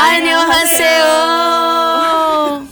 Annyeonghaseyo!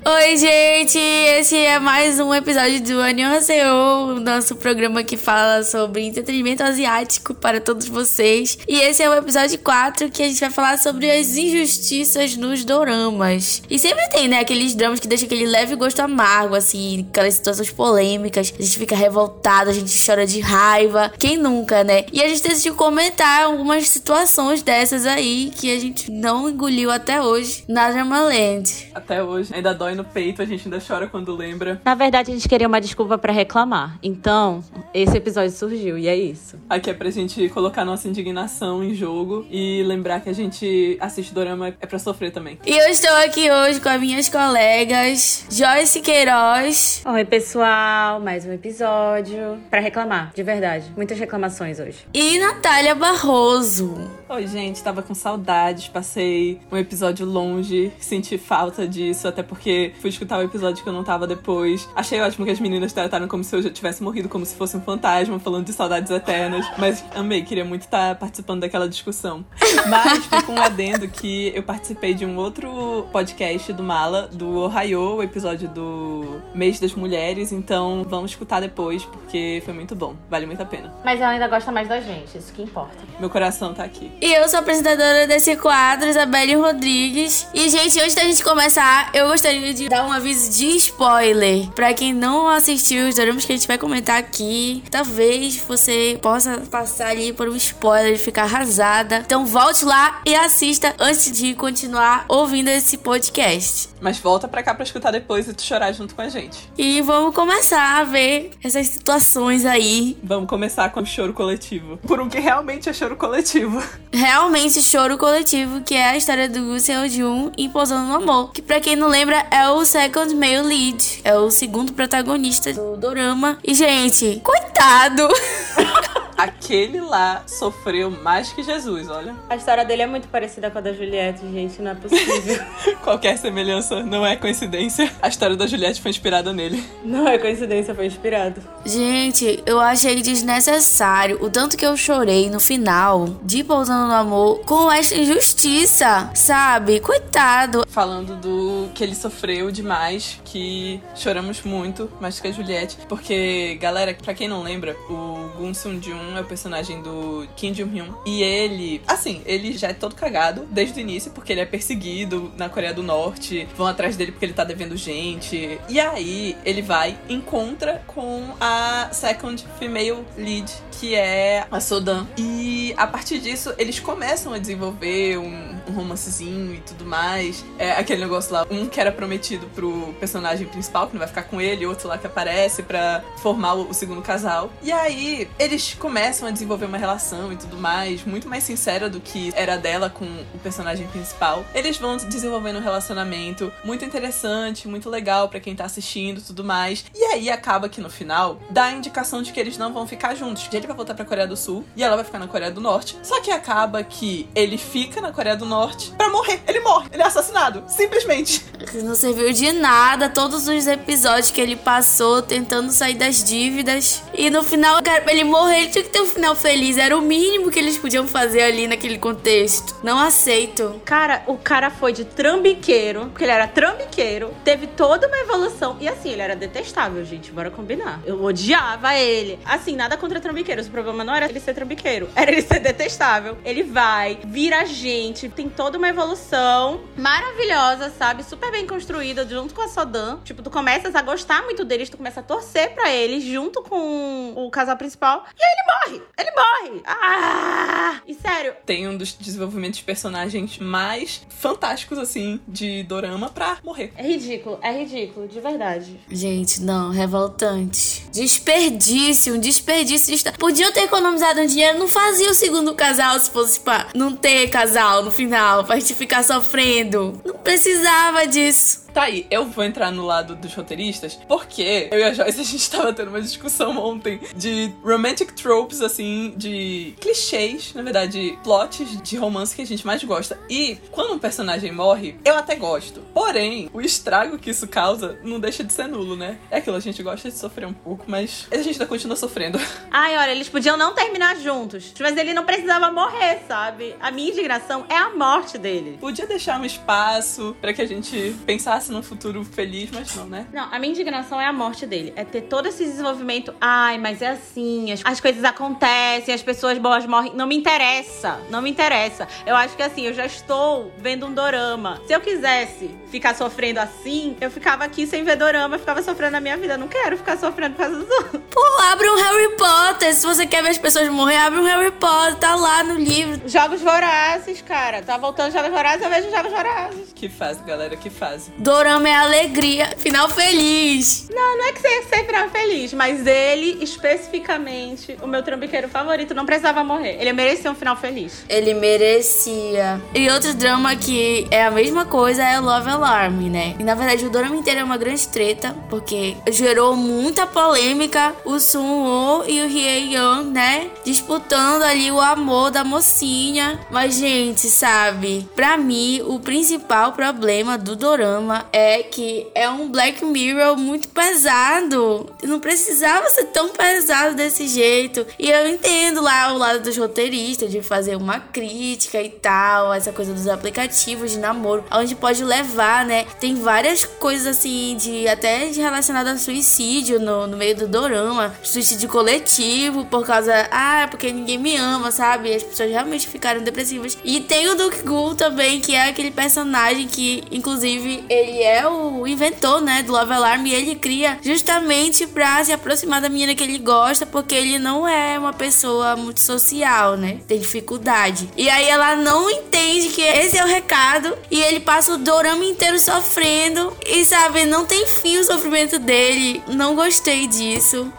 Oi, gente! Esse é mais um episódio do Annyeonghaseyo, nosso programa que fala sobre entretenimento asiático para todos vocês. E esse é o episódio 4 que a gente vai falar sobre as injustiças nos doramas. E sempre tem, né, aqueles dramas que deixam aquele leve gosto amargo, assim, aquelas situações polêmicas. A gente fica revoltado, a gente chora de raiva. Quem nunca, né? E a gente decidiu comentar algumas situações dessas aí que a gente não engoliu até hoje na Dramaland. Até hoje. Ainda dói no peito, a gente ainda chora quando lembra. Na verdade, a gente queria uma desculpa pra reclamar. Então, esse episódio surgiu e é isso. Aqui é pra gente colocar nossa indignação em jogo e lembrar que a gente assiste dorama é pra sofrer também. E eu estou aqui hoje com as minhas colegas Joyce Queiroz. Oi, pessoal, mais um episódio pra reclamar, de verdade. Muitas reclamações hoje. E Natália Barroso. Oi, gente, tava com saudades, passei um episódio longe, senti falta disso, até porque fui escutar o episódio que eu não tava depois. Achei ótimo que as meninas trataram como se eu já tivesse morrido, como se fosse um fantasma, falando de saudades eternas. Mas amei, queria muito estar participando daquela discussão. Mas fica um adendo que eu participei de um outro podcast do Mala, do Ohio, o episódio do Mês das Mulheres, então vamos escutar depois, porque foi muito bom, vale muito a pena. Mas ela ainda gosta mais da gente, isso que importa. Meu coração tá aqui. E eu sou a apresentadora desse quadro, Isabelle Rodrigues. E, gente, antes da gente começar, eu gostaria de dar um aviso de spoiler. Pra quem não assistiu os dramas que a gente vai comentar aqui, talvez você possa passar ali por um spoiler e ficar arrasada. Então volte lá e assista antes de continuar ouvindo esse podcast. Mas volta pra cá pra escutar depois e tu chorar junto com a gente. E vamos começar a ver essas situações aí. Vamos começar com o choro coletivo. Por um que realmente é choro coletivo. Realmente choro coletivo, que é a história do Gu Seo-jun em Pousando no Amor. Que pra quem não lembra, é o second male lead. É o segundo protagonista do dorama. E, gente, coitado! Aquele lá sofreu mais que Jesus, olha. A história dele é muito parecida com a da Juliette, gente, não é possível. Qualquer semelhança não é coincidência. A história da Juliette foi inspirada nele. não é coincidência, foi inspirado. Gente, eu achei desnecessário o tanto que eu chorei no final de Pousando no Amor com esta injustiça, sabe? Coitado. Falando do que ele sofreu demais, que choramos muito, mais que a Juliette. Porque, galera, pra quem não lembra, o Gun Seung Jun é o personagem do Kim Jong Hyun. E ele, assim, ele já é todo cagado desde o início, porque ele é perseguido na Coreia do Norte. Vão atrás dele porque ele tá devendo gente. E aí ele vai, encontra com a second female lead, que é a Sodan. E a partir disso, eles começam a desenvolver um, um romancezinho e tudo mais. É aquele negócio lá, um que era prometido pro personagem principal, que não vai ficar com ele, outro lá que aparece pra formar o, o segundo casal. E aí eles começam a desenvolver uma relação e tudo mais, muito mais sincera do que era dela com o personagem principal. Eles vão desenvolvendo um relacionamento muito interessante, muito legal pra quem tá assistindo tudo mais. E aí acaba que no final dá a indicação de que eles não vão ficar juntos. Ele vai voltar pra Coreia do Sul e ela vai ficar na Coreia do Norte. Só que acaba que ele fica na Coreia do Norte pra morrer. Ele morre, ele é assassinado, simplesmente. Não serviu de nada todos os episódios que ele passou tentando sair das dívidas. E no final, cara, pra ele morrer, ele tinha que ter um final feliz. Era o mínimo que eles podiam fazer ali naquele contexto. Não aceito. Cara, o cara foi de trambiqueiro, porque ele era trambiqueiro, teve toda uma evolução. E assim, ele era detestável, gente, bora combinar. Eu odiava ele. Assim, nada contra trambiqueiros. O problema não era ele ser trambiqueiro, era ele ser detestável. Ele vai, vira gente, tem toda uma evolução maravilhosa, sabe? Super bem construída, junto com a Sodan. Tipo, tu começas a gostar muito deles, tu começa a torcer pra eles, junto com o casal principal. E aí ele morre! Ele morre! Ah! E sério, Tem um dos desenvolvimentos de personagens mais fantásticos, assim, de dorama pra morrer. é ridículo, é ridículo, de verdade. Gente, não, revoltante. Desperdício, um desperdício. de- Podiam ter economizado um dinheiro, não fazia o segundo casal se fosse pra não ter casal no final, pra gente ficar sofrendo. Não precisava disso. Tá aí, eu vou entrar no lado dos roteiristas, porque eu e a Joyce a gente tava tendo uma discussão ontem de romantic tropes, assim, de clichês, na verdade, plots de romance que a gente mais gosta. E quando um personagem morre, eu até gosto. Porém, o estrago que isso causa não deixa de ser nulo, né? É aquilo, a gente gosta de sofrer um pouco, mas a gente ainda continua sofrendo. Ai, olha, eles podiam não terminar juntos. Mas ele não precisava morrer, sabe? A minha indignação é a morte dele. Podia deixar um espaço para que a gente pensasse num futuro feliz, mas não, né? Não, a minha indignação é a morte dele. É ter todo esse desenvolvimento. Ai, mas é assim, as, as coisas acontecem, as pessoas boas morrem. Não me interessa. Não me interessa. Eu acho que assim, eu já estou vendo um dorama. Se eu quisesse ficar sofrendo assim, eu ficava aqui sem ver dorama, ficava sofrendo na minha vida. Eu não quero ficar sofrendo por dos outros. Pô, abre um Harry Potter. Se você quer ver as pessoas morrer, abre um Harry Potter. Tá lá no livro. Jogos vorazes, cara. Tá voltando Jogos vorazes, eu vejo Jogos vorazes. Que fase, galera, que fase. Dorama é alegria. Final feliz. Não, não é que você sempre era feliz, mas ele, especificamente, o meu trambiqueiro favorito, não precisava morrer. Ele merecia um final feliz. Ele merecia. E outro drama que é a mesma coisa é Love Alarm, né? E na verdade o drama inteiro é uma grande treta, porque gerou muita polêmica o Sun-woo e o Hye Young, né? Disputando ali o amor da mocinha. Mas, gente, sabe? Pra mim, o principal problema do dorama é que é um Black Mirror muito pesado. Não precisava ser tão pesado desse jeito. E eu entendo lá o lado dos roteiristas de fazer uma crítica e tal, essa coisa dos aplicativos de namoro, onde pode levar, né? Tem várias coisas assim de até de relacionado a suicídio no, no meio do dorama, suicídio coletivo por causa, ah, porque ninguém me ama, sabe? As pessoas realmente ficaram depressivas. E tem o Duke Gu também, que é aquele personagem que, inclusive, ele é o inventor, né, do Love Alarm e ele cria justamente pra se aproximar da menina que ele gosta, porque ele não é uma pessoa muito social, né? Tem dificuldade. E aí ela não entende que esse é o recado e ele passa o dorama inteiro sofrendo e sabe, não tem fim o sofrimento dele. Não gostei disso.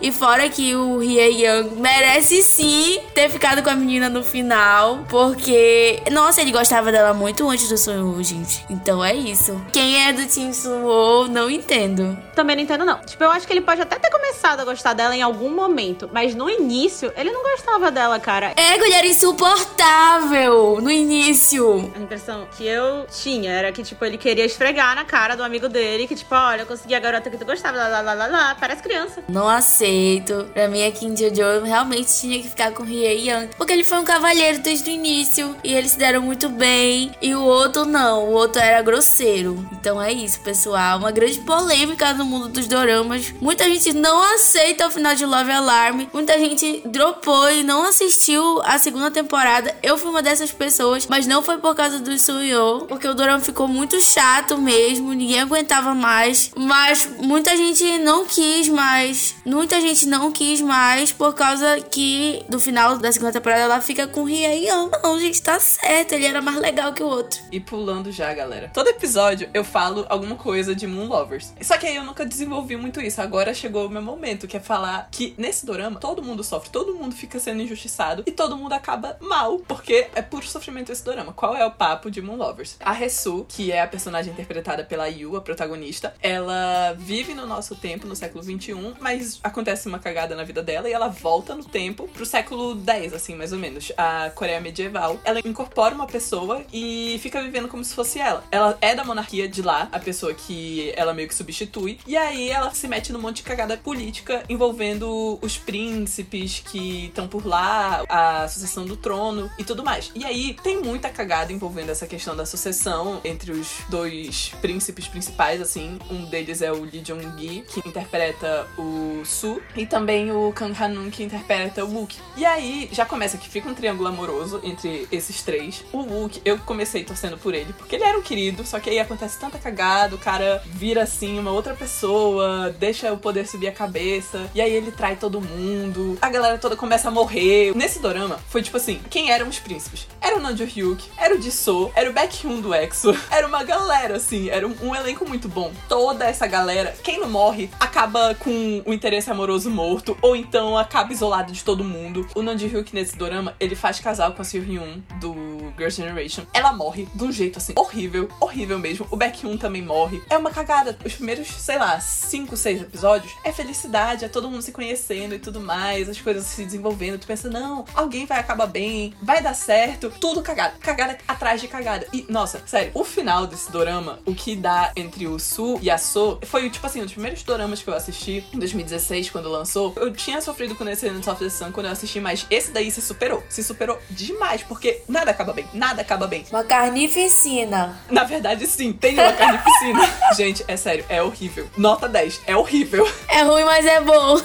E fora que o Hye Young merece sim ter ficado com a menina no final, porque nossa, ele gostava dela muito antes do Sun gente. Então é isso. Quem é do Team Sun não entendo. Também não entendo, não. Tipo, eu acho que ele pode até ter começado a gostar dela em algum momento, mas no início, ele não gostava dela, cara. É, ele era insuportável no início. A impressão que eu tinha era que, tipo, ele queria esfregar na cara do amigo dele, que, tipo, olha, eu consegui a garota que tu gostava, lá, lá, lá, lá, lá, parece criança. Não aceito. Pra mim, a Kim Jojo realmente tinha que ficar com Hye Young, porque ele foi um cavalheiro desde o início, e eles se deram muito bem, e o outro não, o outro era grosseiro. Então é isso, pessoal. Uma grande polêmica no mundo dos doramas. Muita gente não aceita o final de Love Alarm, muita gente dropou e não assistiu a segunda temporada. Eu fui uma dessas pessoas, mas não foi por causa do Suyo, porque o dorama ficou muito chato mesmo, ninguém aguentava mais. Mas muita gente não quis mais. Muita gente não quis mais por causa que do final da segunda temporada ela fica com Young. Não, gente, tá certo, ele era mais legal que o outro. E pulando já, galera. Todo episódio eu falo alguma coisa de Moon Lovers. Só que aí eu nunca desenvolvi muito isso. Agora chegou o meu momento, que é falar que nesse dorama todo mundo sofre, todo mundo fica sendo injustiçado e todo mundo acaba mal, porque é puro sofrimento esse dorama. Qual é o papo de Moon Lovers? A Resu, que é a personagem interpretada pela Yu, a protagonista, ela vive no nosso tempo, no século 21, mas acontece uma cagada na vida dela e ela volta no tempo pro século 10, assim, mais ou menos, a Coreia medieval. Ela incorpora uma pessoa e fica vivendo como se fosse ela. Ela é da monarquia de lá, a pessoa que ela meio que substitui, e aí ela se mete num monte de cagada política envolvendo os príncipes que estão por lá, a sucessão do trono e tudo mais. E aí tem muita cagada envolvendo essa questão da sucessão entre os dois príncipes principais, assim. Um deles é o Lee Jong-gi, que interpreta o Su, e também o Kang Han-un, que interpreta o Wook. E aí já começa que fica um triângulo amoroso entre esses três. O Wook, eu comecei torcendo por ele, porque ele era um querido, só que aí acontece tanta cagada, o cara vira assim uma outra pessoa, deixa o poder subir a cabeça, e aí ele trai todo mundo, a galera toda começa a morrer. Nesse dorama, foi tipo assim, quem eram os príncipes? Era o Nanjo Hyuk, era o Jisoo, era o Baekhyun do EXO, era uma galera, assim, era um, um elenco muito bom. Toda essa galera, quem não morre, acaba com o interesse amoroso morto, ou então acaba isolado de todo mundo. O Nanjo Hyuk nesse dorama, ele faz casal com a Seo Hyun do Girls' Generation. Ela morre de um jeito assim, horrível, horrível mesmo. O Baekhyun também morre. É uma cagada. Os primeiros, sei lá, 5, 6 episódios é felicidade, é todo mundo se conhecendo e tudo mais, as coisas se desenvolvendo. Tu pensa, não, alguém vai acabar bem, vai dar certo. Tudo cagada. Cagada atrás de cagada. E, nossa, sério, o final desse dorama, o que dá entre o Su e a So, foi, tipo assim, um dos primeiros doramas que eu assisti em 2016, quando lançou. Eu tinha sofrido com Descendants of the Sun quando eu assisti, mas esse daí se superou. Se superou demais, porque nada acaba bem. Nada nada acaba bem. Uma carnificina. Na verdade, sim, tem uma carnificina. Gente, é sério, é horrível. Nota 10, é horrível. É ruim, mas é bom.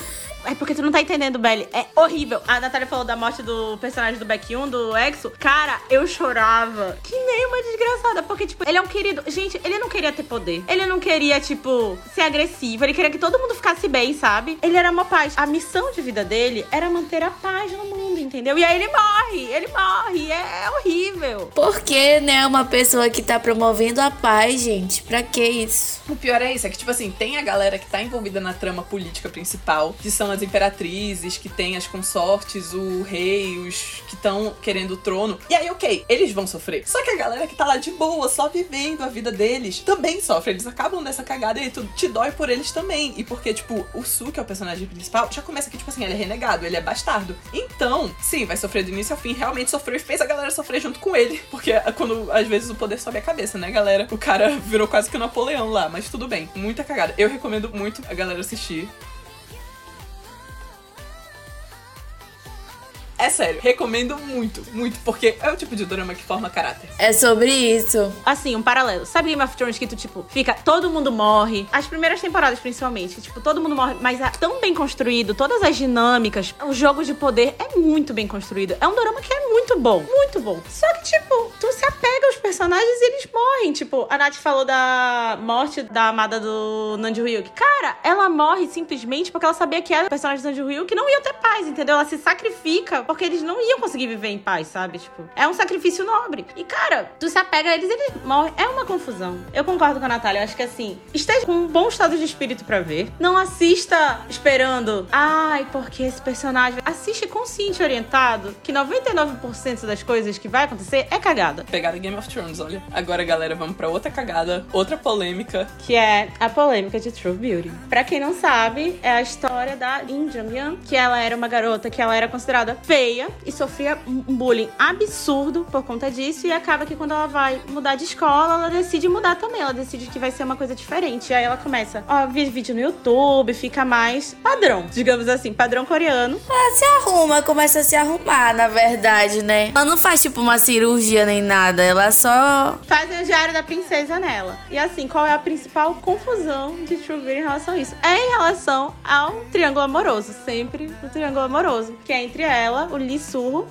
É porque tu não tá entendendo, Belly. É horrível. A Natália falou da morte do personagem do Back 1, do Exo. Cara, eu chorava. Que nem uma desgraçada. Porque, tipo, ele é um querido. Gente, ele não queria ter poder. Ele não queria, tipo, ser agressivo. Ele queria que todo mundo ficasse bem, sabe? Ele era uma paz. A missão de vida dele era manter a paz no mundo, entendeu? E aí ele morre. Ele morre. É, é horrível. Por que, né, uma pessoa que tá promovendo a paz, gente? Pra que isso? O pior é isso, é que, tipo assim, tem a galera que tá envolvida na trama política principal, que são as imperatrizes, que tem as consortes, o rei, os que estão querendo o trono. E aí, ok, eles vão sofrer. Só que a galera que tá lá de boa, só vivendo a vida deles, também sofre. Eles acabam nessa cagada e tu te dói por eles também. E porque, tipo, o Su, que é o personagem principal, já começa que, tipo assim, ele é renegado, ele é bastardo. Então, sim, vai sofrer do início ao fim, realmente sofreu e fez a galera sofrer junto com ele. Porque é quando, às vezes, o poder sobe a cabeça, né, galera? O cara virou quase que o Napoleão lá, mas tudo bem. Muita cagada. Eu recomendo muito a galera assistir. É sério, recomendo muito, muito, porque é o tipo de drama que forma caráter. É sobre isso. Assim, um paralelo. Sabe Game of Thrones que tu, tipo, fica, todo mundo morre. As primeiras temporadas, principalmente. Tipo, todo mundo morre, mas é tão bem construído, todas as dinâmicas, o jogo de poder é muito bem construído. É um drama que é muito bom, muito bom. Só que, tipo, tu se apega aos personagens e eles morrem. Tipo, a Nath falou da morte da amada do Nanji Hyuk. Cara, ela morre simplesmente porque ela sabia que era o personagem do Nanji Hyuk que não ia ter paz, entendeu? Ela se sacrifica porque eles não iam conseguir viver em paz, sabe? Tipo, é um sacrifício nobre. E, cara, tu se apega a eles, eles morrem. É uma confusão. Eu concordo com a Natália. Eu acho que, assim, esteja com um bom estado de espírito pra ver. Não assista esperando, ai, porque esse personagem. Assiste consciente orientado que 99% das coisas que vai acontecer é cagada. Pegada Game of Thrones, olha. Agora, galera, vamos pra outra cagada, outra polêmica. Que é a polêmica de True Beauty. Pra quem não sabe, é a história da Lee Jung-yeon, que ela era uma garota que ela era considerada feia e sofria um bullying absurdo por conta disso. E acaba que quando ela vai mudar de escola, ela decide mudar também. Ela decide que vai ser uma coisa diferente. E aí ela começa a ver vídeo no YouTube, fica mais padrão, digamos assim, padrão coreano. Ela se arruma, começa a se arrumar, na verdade, né? Ela não faz tipo uma cirurgia nem nada, ela só. Fazem o diário da princesa nela. E assim, qual é a principal confusão de True em relação a isso? É em relação ao triângulo amoroso. Sempre o triângulo amoroso. Que é entre ela, o Lee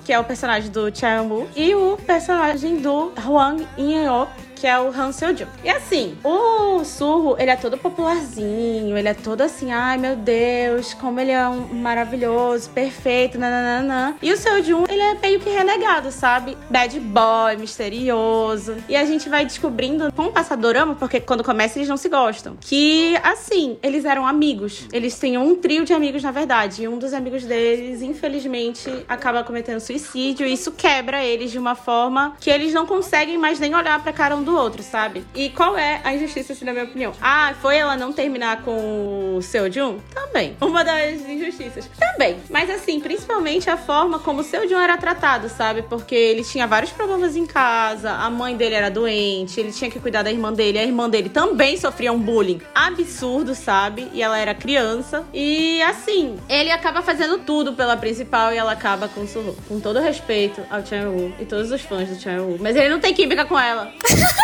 que é o personagem do Chae-woo, e o personagem do Hwang In-yeop, que é o Han Seo-joon. E assim, o Surro, ele é todo popularzinho, ele é todo assim, ai meu Deus, como ele é um maravilhoso, perfeito, nananana. E o Seo-joon, ele é meio que renegado, sabe? Bad boy, misterioso. E a gente vai descobrindo com o passadorama, porque quando começa eles não se gostam, que assim, eles eram amigos. Eles tinham um trio de amigos, na verdade, e um dos amigos deles, infelizmente, acaba cometendo suicídio, e isso quebra eles de uma forma que eles não conseguem mais nem olhar pra cara um do outro, sabe? E qual é a injustiça, assim, na minha opinião? Ah, foi ela não terminar com o seu Jun? Também. Uma das injustiças. Também. Mas assim, principalmente a forma como o seu Jun era tratado, sabe? Porque ele tinha vários problemas em casa, a mãe dele era doente, ele tinha que cuidar da irmã dele, a irmã dele também sofria um bullying absurdo, sabe? E ela era criança. E assim, ele acaba fazendo tudo pela principal e ela acaba com o. Com todo respeito ao Chan Woo e todos os fãs do Chan Woo. Mas ele não tem química com ela.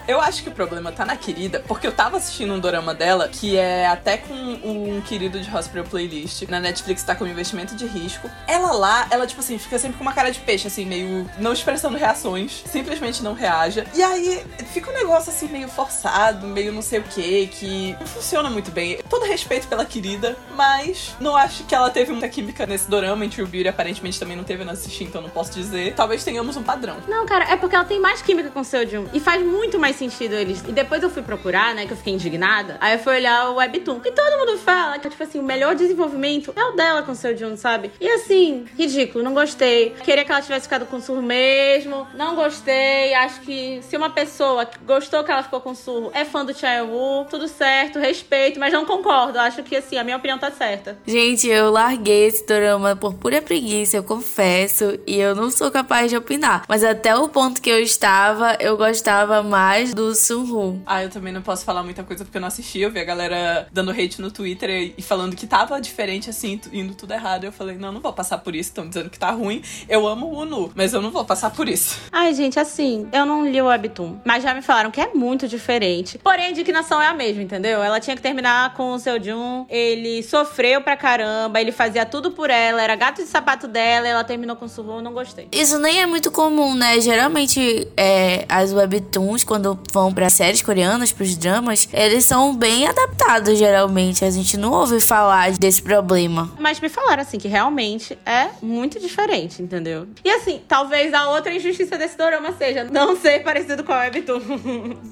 Eu acho que o problema tá na querida, porque eu tava assistindo um dorama dela, que é até com um querido de Hospital Playlist. Na Netflix tá com investimento de risco. Ela lá, ela, tipo assim, fica sempre com uma cara de peixe, assim, meio não expressando reações, simplesmente não reaja. E aí fica um negócio assim, meio forçado, meio não sei o que, que não funciona muito bem. Todo respeito pela querida, mas não acho que ela teve muita química nesse dorama. Em True Beauty, aparentemente também não teve, eu não assisti, então não posso dizer. Talvez tenhamos um padrão. Não, cara, é porque ela tem mais química com o Seo-jun. E faz muito mais sentido eles. E depois eu fui procurar, né, que eu fiquei indignada. Aí eu fui olhar o Webtoon. E todo mundo fala que, tipo assim, o melhor desenvolvimento é o dela com o Seo-jun, sabe? E assim, ridículo, não gostei. Queria que ela tivesse ficado com Surro mesmo. Não gostei. Acho que se uma pessoa que gostou que ela ficou com Surro é fã do Chae-woo, tudo certo, respeito, mas não concordo. Acho que, assim, a minha opinião tá certa. Gente, eu larguei esse drama por pura preguiça, eu confesso, e eu não sou capaz de opinar. Mas até o ponto que eu estava, eu gostava mais mais do Sunwoo. Ah, eu também não posso falar muita coisa porque eu não assisti. Eu vi a galera dando hate no Twitter e falando que tava diferente assim, indo tudo errado. Eu falei, não, não vou passar por isso. Estão dizendo que tá ruim. Eu amo o Unu, mas eu não vou passar por isso. Ai, gente, assim, eu não li o Webtoon, mas já me falaram que é muito diferente. Porém, a indignação é a mesma, entendeu? Ela tinha que terminar com o seu Jun. Ele sofreu pra caramba, ele fazia tudo por ela, era gato de sapato dela, ela terminou com o Suho, não gostei. Isso nem é muito comum, né? Geralmente, é, as webtoons, quando vão pra séries coreanas, pros dramas, eles são bem adaptados, geralmente. A gente não ouve falar desse problema. Mas me falaram, assim, que realmente é muito diferente, entendeu? E assim, talvez a outra injustiça desse dorama seja não ser parecido com a Webtoon.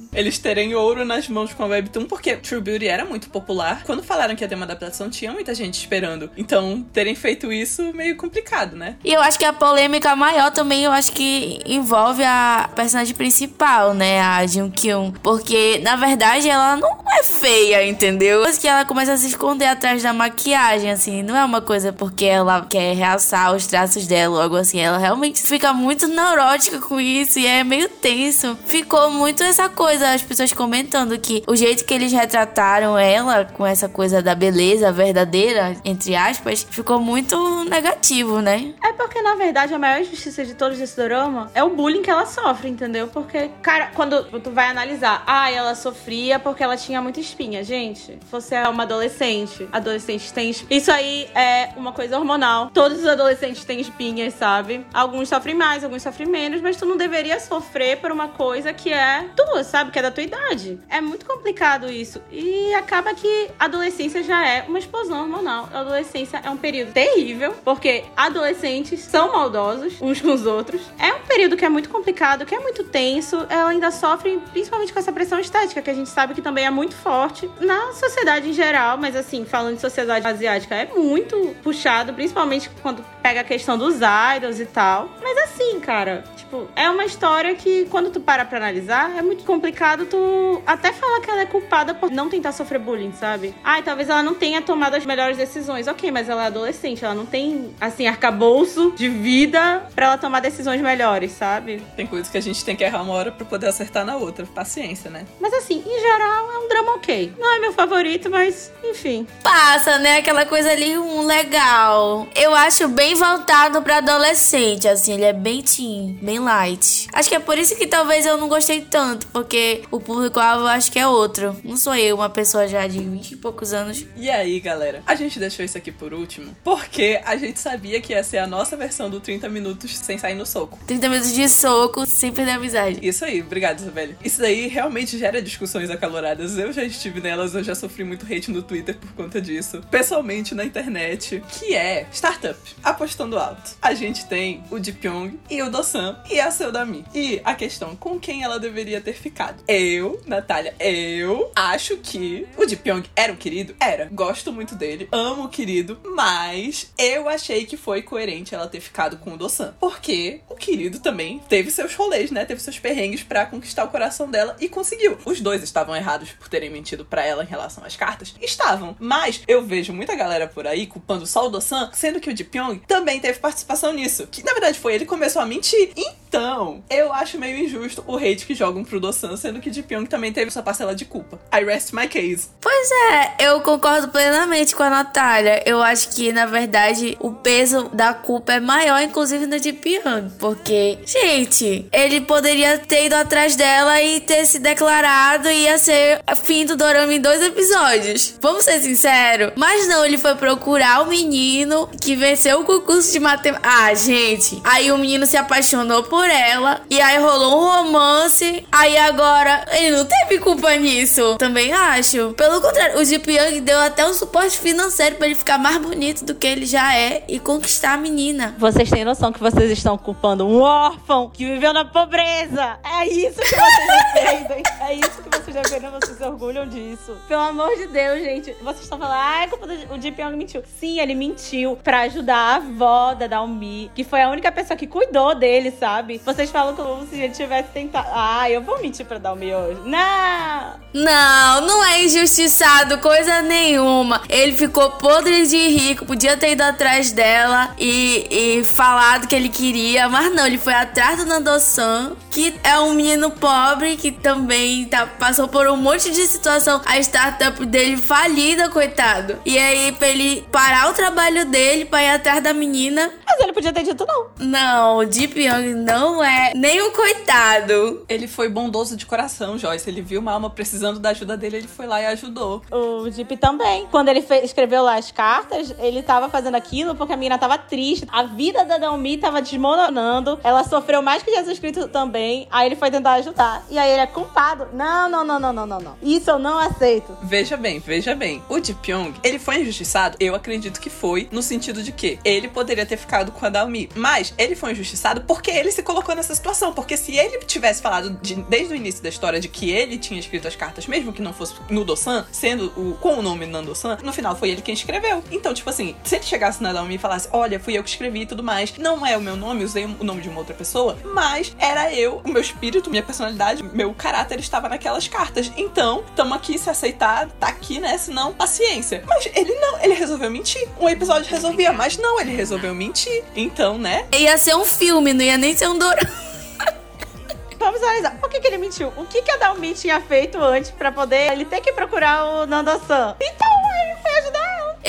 Eles terem ouro nas mãos com a Webtoon, porque True Beauty era muito popular. Quando falaram que ia ter uma adaptação, tinha muita gente esperando. Então, terem feito isso, meio complicado, né? E eu acho que a polêmica maior também, eu acho que envolve a personagem principal, né? A Kyun. Porque, na verdade, ela não é feia, entendeu? Mas que ela começa a se esconder atrás da maquiagem, assim. Não é uma coisa porque ela quer realçar os traços dela ou algo assim. Ela realmente fica muito neurótica com isso e é meio tenso. Ficou muito essa coisa, as pessoas comentando que o jeito que eles retrataram ela com essa coisa da beleza verdadeira, entre aspas, ficou muito negativo, né? É porque, na verdade, a maior injustiça de todos esse drama é o bullying que ela sofre, entendeu? Porque, cara, quando tu vai analisar, ah, ela sofria porque ela tinha muita espinha. Gente, você é uma adolescente. Adolescente tem espinha. Isso aí é uma coisa hormonal. Todos os adolescentes têm espinhas, sabe? Alguns sofrem mais, alguns sofrem menos, mas tu não deveria sofrer por uma coisa que é tua, sabe? Que é da tua idade. É muito complicado isso. E acaba que a adolescência já é uma explosão hormonal. A adolescência é um período terrível, porque adolescentes são maldosos uns com os outros. É um período que é muito complicado, que é muito tenso. Ela ainda sofre principalmente com essa pressão estética, que a gente sabe que também é muito forte na sociedade em geral, mas assim, falando de sociedade asiática, é muito puxado, principalmente quando pega a questão dos idols e tal. Mas assim, cara, tipo, é uma história que quando tu para pra analisar, é muito complicado tu até falar que ela é culpada por não tentar sofrer bullying, sabe? Ai, talvez ela não tenha tomado as melhores decisões. Ok, mas ela é adolescente, ela não tem, assim, arcabouço de vida pra ela tomar decisões melhores, sabe? Tem coisas que a gente tem que errar uma hora pra poder acertar na outra. Paciência, né? Mas assim, em geral, é um drama ok. Não é meu favorito, mas enfim. Passa, né? Aquela coisa ali, um legal. Eu acho bem voltado pra adolescente, assim. Ele é bem teen, bem light. Acho que é por isso que talvez eu não gostei tanto, porque o público-alvo acho que é outro. Não sou eu, uma pessoa já de 20 e poucos anos. E aí, galera? A gente deixou isso aqui por último, porque a gente sabia que ia ser a nossa versão do 30 minutos sem sair no soco. 30 minutos de soco, sem perder a amizade. Isso aí, obrigado, Isabelle. Isso daí realmente gera discussões acaloradas. Eu já estive nelas, eu já sofri muito hate no Twitter por conta disso. Pessoalmente na internet, que é startup. Apostando alto. A gente tem o Ji Pyong e o Dosan e a Seudami. E a questão, com quem ela deveria ter ficado? Eu, Natália, eu acho que o Ji Pyong era um querido? Era. Gosto muito dele, amo o querido, mas eu achei que foi coerente ela ter ficado com o Dosan. Porque o querido também teve seus rolês, né? Teve seus perrengues pra conquistar o coração dela e conseguiu. Os dois estavam errados por terem mentido pra ela em relação às cartas? Estavam. Mas eu vejo muita galera por aí culpando só o Dosan, sendo que o Ji Pyong também teve participação nisso. Que na verdade foi ele que começou a mentir. Então, eu acho meio injusto o hate que jogam pro Dosan, sendo que Ji Pyong também teve sua parcela de culpa. I rest my case. Pois é, eu concordo plenamente com a Natália. Eu acho que, na verdade, o peso da culpa é maior, inclusive no de Pyong. Porque, gente, ele poderia ter ido atrás dela e ter se declarado ia ser fim do Dorama em dois episódios. Vamos ser sinceros? Mas não, ele foi procurar o menino que venceu o concurso de matemática. Ah, gente. Aí o menino se apaixonou por ela. E aí rolou um romance. Aí agora ele não teve culpa nisso. Também acho. Pelo contrário, o Deep Young deu até um suporte financeiro para ele ficar mais bonito do que ele já é e conquistar a menina. Vocês têm noção que vocês estão culpando um órfão que viveu na pobreza? É isso que vocês defendem. É isso que vocês vendo, vocês se orgulham disso. Pelo amor de Deus, gente. Vocês estão falando, ah, é culpa do o Ji Pyong mentiu. Sim, ele mentiu pra ajudar a avó da Dalmi, que foi a única pessoa que cuidou dele, sabe? Vocês falam como se ele tivesse tentado. Ah, eu vou mentir pra Dalmi hoje. Não! Não, não é injustiçado coisa nenhuma. Ele ficou podre de rico, podia ter ido atrás dela e, e falado que ele queria, mas não, ele foi atrás do Nando-san, que é um menino pobre que também tá, passou por um monte de situação. A startup dele falida, coitado. E aí, pra ele parar o trabalho dele pra ir atrás da menina. Mas ele podia ter dito não. Não, o Deep Young não é nem um coitado. Ele foi bondoso de coração, Joyce. Ele viu uma alma precisando da ajuda dele, ele foi lá e ajudou. O Deep também. Quando ele fe- escreveu lá as cartas, ele tava fazendo aquilo porque a menina tava triste. A vida da Naomi tava desmoronando. Ela sofreu mais que Jesus Cristo também. Aí ele foi tentar ajudar. E aí ele é culpado. Não, não, não, não, não, não, não. Isso eu não aceito. Veja bem, veja bem. O Ji Pyong, ele foi injustiçado? Eu acredito que foi, no sentido de que ele poderia ter ficado com a Dalmi. Mas ele foi injustiçado porque ele se colocou nessa situação. Porque se ele tivesse falado de- desde o início da história de que ele tinha escrito as cartas, mesmo que não fosse no Dosan, sendo o, com o nome Nandosan, no final foi ele quem escreveu. Então, tipo assim, se ele chegasse na Dalmi e falasse: Olha, fui eu que escrevi e tudo mais, não é o meu nome, usei o nome de uma outra pessoa, mas era eu, o meu espírito, minha personalidade, meu caráter estava naquelas cartas. Então, tamo aqui se aceitar, tá aqui, né? Senão, paciência. Mas ele não, ele resolveu mentir. Um episódio resolvia, mas não, ele resolveu mentir. Então, né? Ia ser um filme, não ia nem ser um dorama. Vamos analisar. Por que, que ele mentiu? O que, que a Dalmi tinha feito antes pra poder ele ter que procurar o Nando-san? Então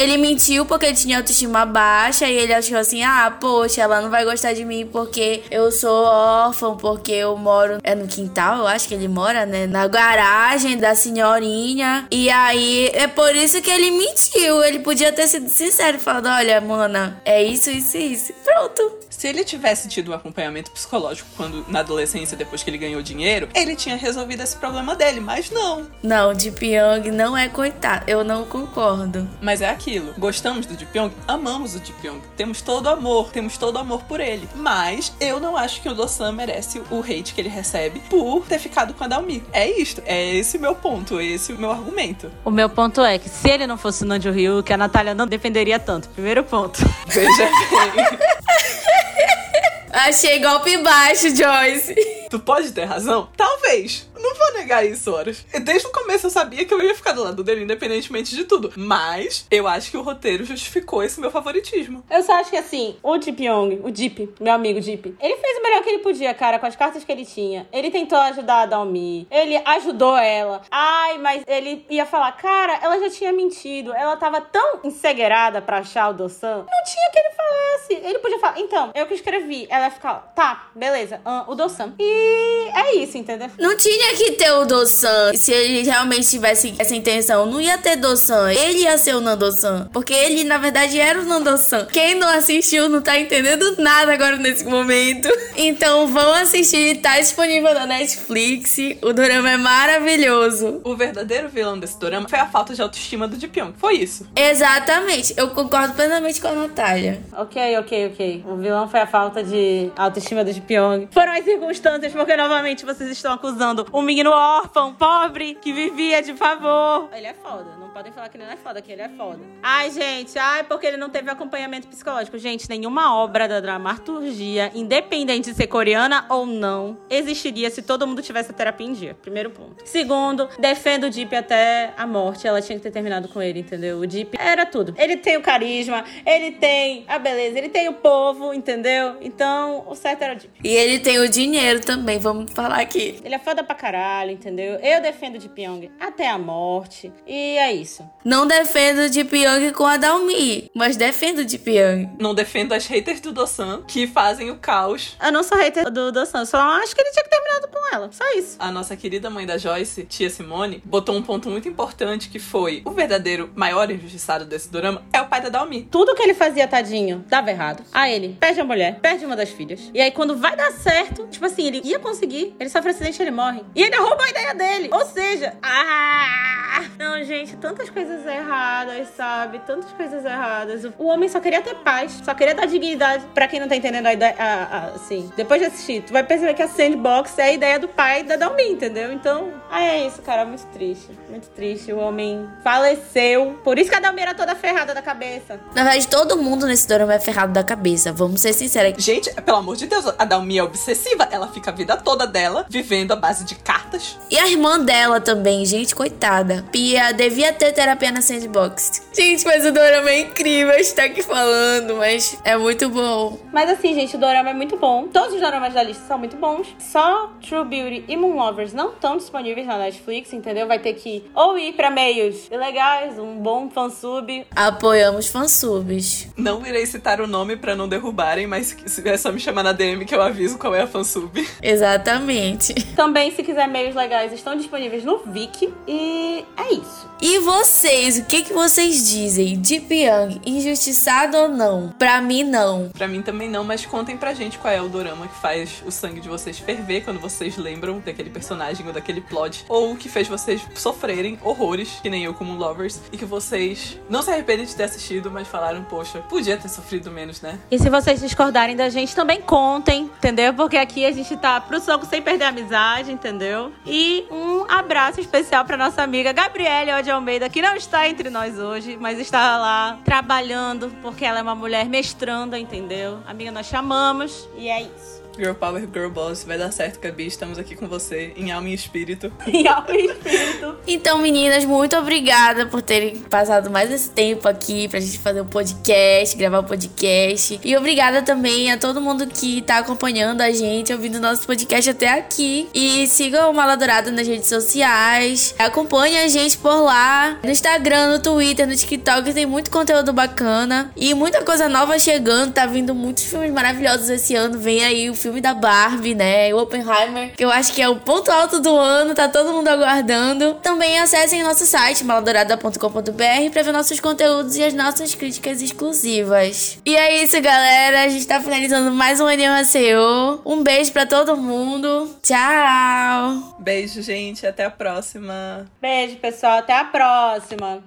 Ele mentiu porque ele tinha autoestima baixa e ele achou assim: ah, poxa, ela não vai gostar de mim porque eu sou órfão, porque eu moro é no quintal, eu acho que ele mora, né? Na garagem da senhorinha. E aí é por isso que ele mentiu. Ele podia ter sido sincero falado: olha, mana, é isso, isso isso. Pronto. Se ele tivesse tido um acompanhamento psicológico quando na adolescência, depois que ele ganhou dinheiro, ele tinha resolvido esse problema dele, mas não. Não, de Pyong não é coitado. Eu não concordo. Mas é aquilo. Gostamos do Ji Pyong, amamos o Ji Pyong, temos todo amor, temos todo amor por ele. Mas eu não acho que o Dosan merece o hate que ele recebe por ter ficado com a Dalmi. É isto, é esse o meu ponto, é esse o meu argumento. O meu ponto é que se ele não fosse o Nanjo Ryu, que a Natália não defenderia tanto. Primeiro ponto. Veja bem. Achei golpe baixo, Joyce. Tu pode ter razão? Talvez. Não vou negar isso, horas. Desde o começo eu sabia que eu ia ficar do lado dele, independentemente de tudo. Mas eu acho que o roteiro justificou esse meu favoritismo. Eu só acho que assim, o Deep Young, o Deep, meu amigo Deep, ele fez o melhor que ele podia, cara, com as cartas que ele tinha. Ele tentou ajudar a Dalmi, ele ajudou ela. Ai, mas ele ia falar, cara, ela já tinha mentido, ela tava tão encegueirada pra achar o Dosan, não tinha que ele falasse. Ele podia falar, então, eu que escrevi. Ela ia ficar, tá, beleza, ah, o Dosan. E é isso, entendeu? Não tinha que ter o Dosan. Se ele realmente tivesse essa intenção, não ia ter Dosan. Ele ia ser o Nandosan. Porque ele, na verdade, era o Nandosan. Quem não assistiu não tá entendendo nada agora nesse momento. Então vão assistir. Tá disponível na Netflix. O drama é maravilhoso. O verdadeiro vilão desse dorama foi a falta de autoestima do Ji Pyong. Foi isso. Exatamente. Eu concordo plenamente com a Natália. Ok, ok, ok. O vilão foi a falta de autoestima do Pyong. Foram as circunstâncias, porque novamente vocês estão acusando um menino órfão, pobre, que vivia de favor. Ele é foda. Não podem falar que ele não é foda, que ele é foda. Ai, gente, ai, porque ele não teve acompanhamento psicológico. Gente, nenhuma obra da dramaturgia, independente de ser coreana ou não, existiria se todo mundo tivesse a terapia em dia. Primeiro ponto. Segundo, defendo o Deep até a morte. Ela tinha que ter terminado com ele, entendeu? O Deep era tudo. Ele tem o carisma, ele tem a beleza, ele tem o povo, entendeu? Então, o certo era o Deep. E ele tem o dinheiro também, vamos falar aqui. Ele é foda pra caralho, entendeu? Eu defendo o Deep Young até a morte. E é isso. Não defendo o Deep Young com a Dalmi, mas defendo o Deep Young. Não defendo as haters do Dosan que fazem o caos. Eu não sou hater do Dosan, só acho que ele tinha que ter terminado com ela. Só isso. A nossa querida mãe da Joyce, tia Simone, botou um ponto muito importante que foi o verdadeiro maior injustiçado desse dorama é o pai da Dalmi. Tudo que ele fazia, tadinho, dava errado. A ele, perde a mulher, perde uma das filhas. E aí, quando vai dar certo, tipo assim, ele ia conseguir, ele sofre um acidente e ele morre. E ele rouba a ideia dele. Ou seja, ah, não, gente, tantas coisas erradas, sabe? Tantas coisas erradas. O homem só queria ter paz, só queria dar dignidade. Pra quem não tá entendendo a ideia, a, a, assim, depois de assistir, tu vai perceber que a Sandbox é a ideia do pai da Dalmin, entendeu? Então, é isso, cara, muito triste. Muito triste. O homem faleceu. Por isso que a Dalmin era toda ferrada da cabeça. Na verdade, todo mundo nesse dorama é ferrado da cabeça. Vamos ser sinceros. Gente, pelo amor de Deus, a Dalmi é obsessiva. Ela fica a vida toda dela vivendo à base de cartas. E a irmã dela também, gente, coitada. Pia devia ter terapia na Sandbox. Gente, mas o dorama é incrível, a gente tá aqui falando, mas é muito bom. Mas assim, gente, o dorama é muito bom. Todos os doramas da lista são muito bons. Só True Beauty e Moon Lovers não estão disponíveis na Netflix, entendeu? Vai ter que ou ir pra meios ilegais, um bom fansub. Apoiamos fansubs. Não irei citar o nome pra não derrubarem, mas se é só me chamar na DM que eu aviso qual é a fansub. Exatamente. Também, se quiser meios legais, estão disponíveis no Viki. E é isso. E vocês, o que, que vocês dizem? Deep Young, injustiçado ou não? Pra mim, não. Pra mim também não, mas contem pra gente qual é o dorama que faz o sangue de vocês ferver quando vocês lembram daquele personagem ou daquele plot, ou que fez vocês sofrerem horrores, que nem eu como Lovers, e que vocês não se arrependem de ter assistido, mas falaram, poxa, podia ter sofrido menos, né? E se vocês discordarem da gente, também contem, entendeu? Porque aqui a gente tá pro soco sem perder a amizade, entendeu? E um abraço especial pra nossa amiga Gabriele Ode Almeida, que não está entre nós hoje, mas está lá trabalhando, porque ela é uma mulher mestranda, entendeu? Amiga, nós chamamos e é isso. Girl Power, Girl Boss, vai dar certo, Gabi. Estamos aqui com você, em alma e espírito. Em alma e espírito. Então, meninas, muito obrigada por terem passado mais esse tempo aqui pra gente fazer um podcast, gravar um podcast. E obrigada também a todo mundo que tá acompanhando a gente, ouvindo nosso podcast até aqui. E sigam o Maladourado nas redes sociais. Acompanhe a gente por lá, no Instagram, no Twitter, no TikTok. Tem muito conteúdo bacana e muita coisa nova chegando. Tá vindo muitos filmes maravilhosos esse ano. Vem aí o filme da Barbie, né? O Oppenheimer, que eu acho que é o ponto alto do ano, tá todo mundo aguardando. Também acessem nosso site, maladourada.com.br, pra ver nossos conteúdos e as nossas críticas exclusivas. E é isso, galera. A gente tá finalizando mais um Anima CEO. Um beijo pra todo mundo. Tchau! Beijo, gente. Até a próxima. Beijo, pessoal. Até a próxima.